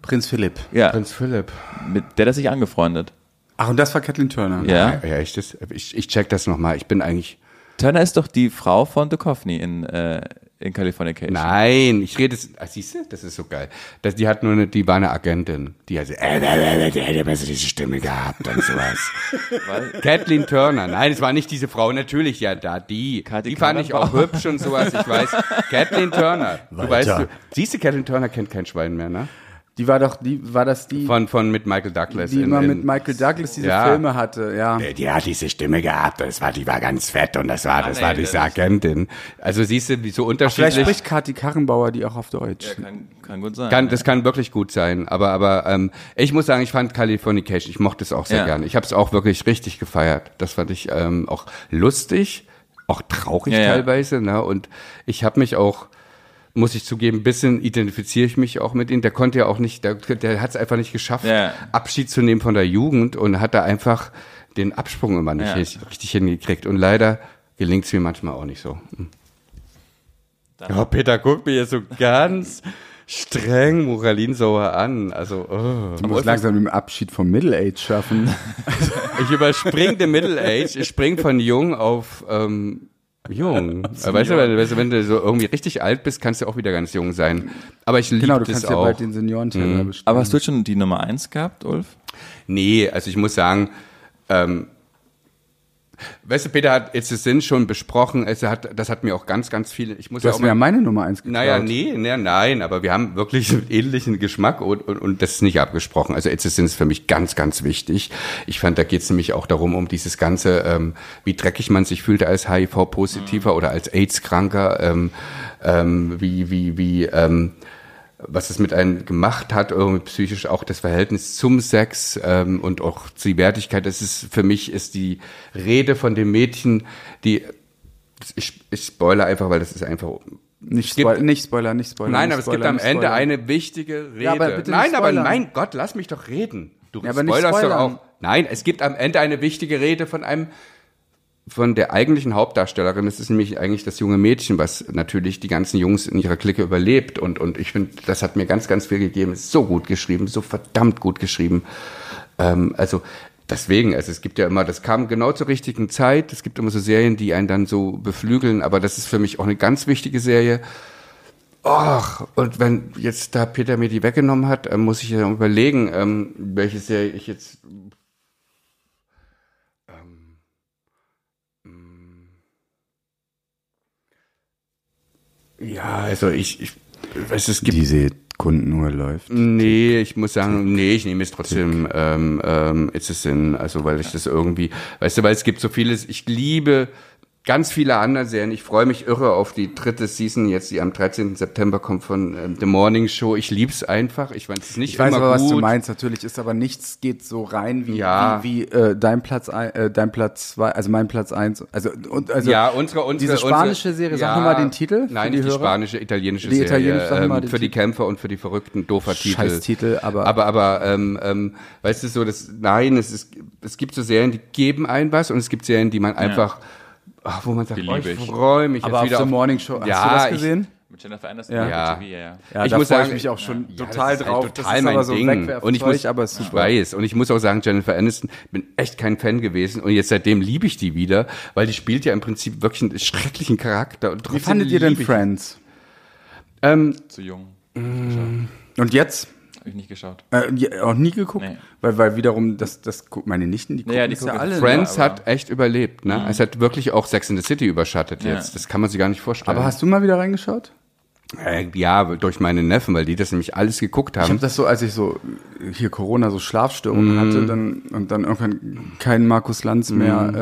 Prinz Philipp. Ja, Prinz Philipp. mit der hat er sich angefreundet. Ach, und das war Kathleen Turner. Ja. Ja, ich, das, ich, ich check das nochmal. Ich bin eigentlich. Turner ist doch die Frau von Duchovny in, äh, in Californication. Nein, ich rede. Ah, siehst du, das ist so geil. Das, die hat nur eine, die war eine Agentin. Die hat, äh, äh, äh, die hätte besser diese Stimme gehabt und sowas. [laughs] Kathleen Turner. Nein, es war nicht diese Frau. Natürlich, ja, da die. Kathi die fand ich auch hübsch und sowas. Ich weiß. [laughs] Kathleen Turner. Du weißt, du, siehst du, Kathleen Turner kennt kein Schwein mehr, ne? Die war doch, die, war das die, Von, von mit Michael Douglas. die in- immer in- mit Michael Douglas diese Ja. Filme hatte, ja. Die hat diese Stimme gehabt, das war, die war ganz fett und das war, das nee, war ist- Agentin. Also siehst du, wie so Vielleicht unterschiedlich. spricht Kathi Karrenbauer die auch auf Deutsch. Kann, kann gut sein. Kann, das kann wirklich gut sein, aber aber ähm, ich muss sagen, ich fand Californication, ich mochte es auch sehr Ja. gerne. Ich habe es auch wirklich richtig gefeiert. Das fand ich ähm, auch lustig, auch traurig Ja, ja. teilweise, ne? Und ich habe mich auch muss ich zugeben, ein bisschen identifiziere ich mich auch mit ihm. Der konnte ja auch nicht, der, der hat es einfach nicht geschafft, Ja. Abschied zu nehmen von der Jugend und hat da einfach den Absprung immer nicht Ja. richtig, hingekriegt. Und leider gelingt es mir manchmal auch nicht so. Hm. Ja, Peter guckt mir jetzt so ganz streng moralinsauer an. Also, oh. Du musst langsam den Abschied vom Middle Age schaffen. [laughs] ich überspring den Middle Age, ich spring von jung auf ähm, jung. [laughs] Weißt, du, wenn, weißt du, wenn du so irgendwie richtig alt bist, kannst du auch wieder ganz jung sein. Aber ich liebe genau, du das kannst ja auch. bald den Seniorenteller bestimmen. Aber hast du schon die Nummer eins gehabt, Ulf? Nee, also ich muss sagen, ähm, weißt du, Peter hat jetzt den Sinn schon besprochen, es hat, das hat mir auch ganz, ganz viele, ich muss du ja hast auch mir ja mal, meine Nummer eins geklaut. naja, nee, nee, nein, aber wir haben wirklich einen ähnlichen Geschmack und, und, und das ist nicht abgesprochen. Also Existenz ist für mich ganz, ganz wichtig. Ich fand, da geht es nämlich auch darum, um dieses ganze, ähm, wie dreckig man sich fühlte als HIV-Positiver oder als AIDS-Kranker, ähm, ähm, wie, wie, wie, ähm, was es mit einem gemacht hat, irgendwie psychisch auch das Verhältnis zum Sex ähm, und auch die Wertigkeit. Das ist für mich ist die Rede von dem Mädchen, die ich, ich spoilere einfach, weil das ist einfach Nicht, es gibt- Spoil nicht Spoiler, nicht Spoiler. Nein, aber es gibt Spoiler, am Ende Spoiler. eine wichtige Rede. Ja, aber bitte Nein, aber mein Gott, lass mich doch reden. Du Ja, aber spoilerst doch auch. Nein, es gibt am Ende eine wichtige Rede von einem von der eigentlichen Hauptdarstellerin, das ist nämlich eigentlich das junge Mädchen, was natürlich die ganzen Jungs in ihrer Clique überlebt. Und, und ich finde, das hat mir ganz, ganz viel gegeben. Ist so gut geschrieben, so verdammt gut geschrieben. Ähm, also deswegen, also es gibt ja immer, das kam genau zur richtigen Zeit. Es gibt immer so Serien, die einen dann so beflügeln, aber das ist für mich auch eine ganz wichtige Serie. Ach, und wenn jetzt da Peter mir die weggenommen hat, äh, muss ich ja überlegen, ähm, welche Serie ich jetzt. Ja, also ich, ich weiß, es gibt Die Kundenuhr läuft. Nee, ich muss sagen, nee, ich nehme es trotzdem, ähm, ähm, ist es in, also weil ich das irgendwie, weißt du, weil es gibt so vieles, ich liebe ganz viele andere Serien. Ich freue mich irre auf die dritte Season jetzt, die am 13. September kommt von ähm, The Morning Show. Ich lieb's einfach. Ich weiß es nicht Ich weiß immer aber, gut. was du meinst. Natürlich ist aber nichts geht so rein wie, Ja. wie, wie äh, dein Platz ein, äh, dein Platz zwei, also mein Platz eins. Also, und, also ja, unsere, unsere diese spanische unsere, Serie, sag nochmal den Titel für Nein, die nicht die Hörer. spanische, italienische Die Serie. italienische, sag mal ähm, den für die. Kämpfer und für die verrückten, doofer Titel. Scheiß Titel, aber- aber aber ähm, ähm, weißt du so, das nein, es ist es gibt so Serien, die geben ein was und es gibt Serien, die man einfach ach, wo man sagt, oh, ich ich. freue mich aber jetzt auf wieder The auf Morning Show, hast Ja, du das ich- gesehen? Mit Jennifer Aniston Ja. und Ja. TV, ja, ja. Ja, Ich muss sagen, ich mich auch schon Ja, total das ist drauf. Halt das total ist mein aber so Ding. Und ich muss, aber ich super. weiß. Und ich muss auch sagen, Jennifer Aniston, bin echt kein Fan gewesen. Und jetzt seitdem liebe ich die wieder, weil die spielt ja im Prinzip wirklich einen schrecklichen Charakter. Und Wie fandet ihr denn ich- Friends? Ähm, Zu jung. Und jetzt? Habe ich nicht geschaut. Äh, ja, auch nie geguckt? Nee. Weil, weil wiederum, das, das gucken meine Nichten, die gucken Ja, die das ja gucken alle. Friends aber- hat echt überlebt. Ne? Es hat wirklich auch Sex in the City überschattet Ja. jetzt. Das kann man sich gar nicht vorstellen. Aber hast du mal wieder reingeschaut? Äh, ja, durch meine Neffen, weil die das nämlich alles geguckt Ich haben. habe das so, als ich so hier Corona so Schlafstörungen hatte, dann und dann irgendwann keinen Markus Lanz mehr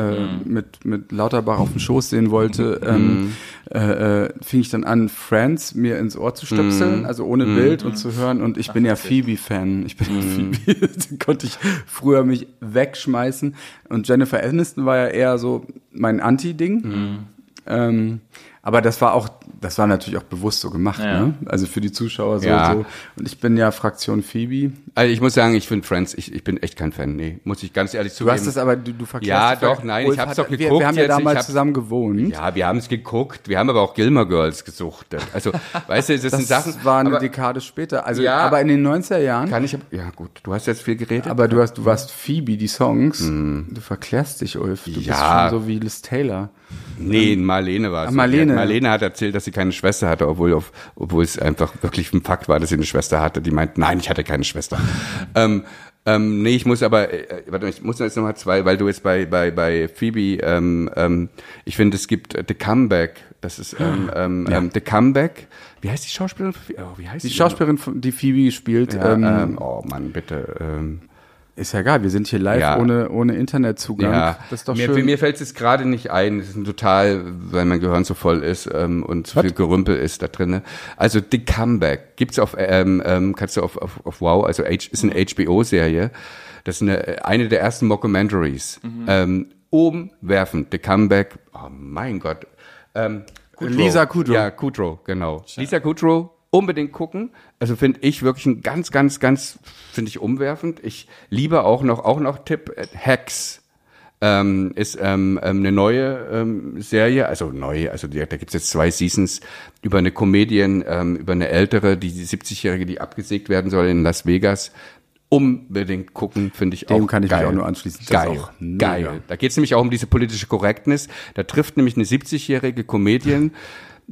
äh, mit mit Lauterbach auf dem Schoß sehen wollte, ähm, äh, äh, fing ich dann an Friends mir ins Ohr zu stöpseln, also ohne Bild und zu hören. Und ich bin ja Phoebe-Fan, ich bin ja Phoebe, [laughs] konnte ich früher mich wegschmeißen. Und Jennifer Aniston war ja eher so mein Anti-Ding. Ähm, aber das war auch das war natürlich auch bewusst so gemacht, Ja. ne? Also für die Zuschauer so, Ja. so. Und ich bin ja Fraktion Phoebe. Also ich muss sagen, ich finde Friends, ich, ich bin echt kein Fan. Nee, muss ich ganz ehrlich Du zugeben. hast es aber, du, du verklärst Ja, doch, nein, Ulf ich hab's hat- doch wir, geguckt Wir haben ja damals hab- zusammen gewohnt. ja, wir haben es geguckt, wir haben aber auch Gilmore Girls gesuchtet. Also, weißt du, das, Das sind Sachen. war eine aber Dekade später. Also, Ja. aber in den 90er Jahren. kann ich, ja gut, du hast jetzt viel geredet. Aber du hast, du warst Phoebe, die Songs. Du verklärst dich, Ulf. Du Mhm. Ja. bist schon so wie Liz Taylor. Nee, Marlene war es. Ah, Marlene. Marlene hat erzählt, dass sie keine Schwester hatte, obwohl, auf, obwohl es einfach wirklich ein Fakt war, dass sie eine Schwester hatte. Die meint, nein, ich hatte keine Schwester. [laughs] ähm, ähm, nee, ich muss aber, äh, warte, ich muss jetzt nochmal zwei, weil du jetzt bei, bei, bei Phoebe, ähm, ähm, ich finde, es gibt äh, The Comeback. Das ist ähm, ähm, ähm, The Comeback. Wie heißt die Schauspielerin? Oh, wie heißt Die die Schauspielerin, die Phoebe spielt, Ja, ähm, ähm, oh Mann, bitte. Ähm, ist ja egal. Wir sind hier live Ja. ohne, ohne Internetzugang. Ja, Das ist doch mir, schön. mir fällt es jetzt gerade nicht ein. Das ist ein total, weil mein Gehirn so voll ist ähm, und so viel Gerümpel ist da drin. Also The Comeback gibt's auf, ähm, ähm, kannst du auf, auf, auf Wow, also H, ist eine HBO-Serie. Das ist eine, eine der ersten Mockumentaries. Ähm, umwerfend, The Comeback. Oh mein Gott. Ähm, Kudrow. Lisa Kudrow. Ja, Kudrow, genau. Lisa Kudrow, unbedingt gucken. Also finde ich wirklich ein ganz, ganz, ganz, finde ich umwerfend. Ich liebe auch noch, auch noch Tipp, äh, Hacks. Ähm, ist ähm, ähm, eine neue ähm, Serie, also neu, also da gibt's jetzt zwei Seasons über eine Comedian, ähm, über eine ältere, die, die 70-Jährige, die abgesägt werden soll in Las Vegas. Unbedingt gucken, finde ich Dem auch kann ich mich geil. auch nur anschließen. Geil, geil. Da geht's nämlich auch um diese politische Korrektness. Da trifft nämlich eine 70-jährige Comedian,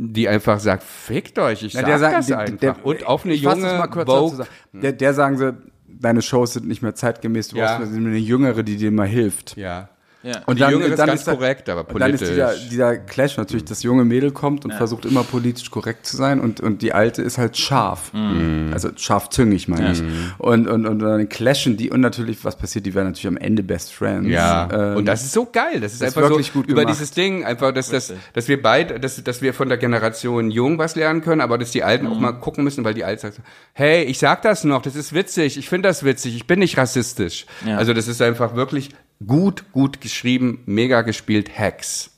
die einfach sagt, fickt euch, ich Ja, sag sagt- das der- einfach. der- Und auf eine junge Vogue. Der, der sagen sie, deine Shows sind nicht mehr zeitgemäß. Du Ja. brauchst eine jüngere, die dir mal hilft. Ja. Ja. Und die Jüngere ist ganz korrekt, aber und dann ist dieser, politisch. dieser Clash natürlich, das junge Mädel kommt und versucht immer politisch korrekt zu sein und, und die alte ist halt scharf. Mhm. Also scharfzüngig meine ich. Und, und, und dann clashen die und natürlich, was passiert, die werden natürlich am Ende Best Friends. Ja, Ähm, und das ist so geil. Das ist das ist einfach wirklich so gut über gemacht. dieses Ding, einfach, dass, dass, dass wir beide, dass, dass wir von der Generation Jung was lernen können, aber dass die Alten auch mal gucken müssen, weil die Alten sagen, hey, ich sag das noch, das ist witzig, ich finde das witzig, ich bin nicht rassistisch. Ja. Also das ist einfach wirklich gut, gut geschrieben, mega gespielt, Hacks.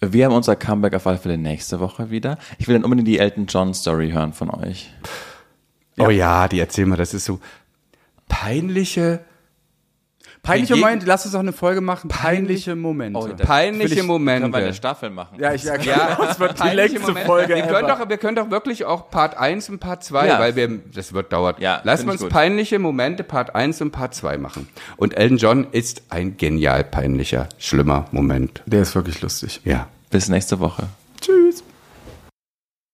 Wir haben unser Comeback auf alle Fälle nächste Woche wieder. Ich will dann unbedingt die Elton John Story hören von euch. Oh ja, die erzählen mal, das ist so peinliche, Peinliche Momente, lass uns auch eine Folge machen. Peinliche Momente. Oh, peinliche Können wir Momente. eine Staffel machen. ja, ich ja, Ja, [laughs] das wird die längste Momente. Folge Wir können, doch, wir können doch wirklich auch Part 1 und Part 2, Ja. weil wir, das wird dauert. Ja, Lass ich uns peinliche Momente Part 1 und Part 2 machen. Und Elton John ist ein genial peinlicher, schlimmer Moment. Der ist wirklich lustig. Ja. Bis nächste Woche.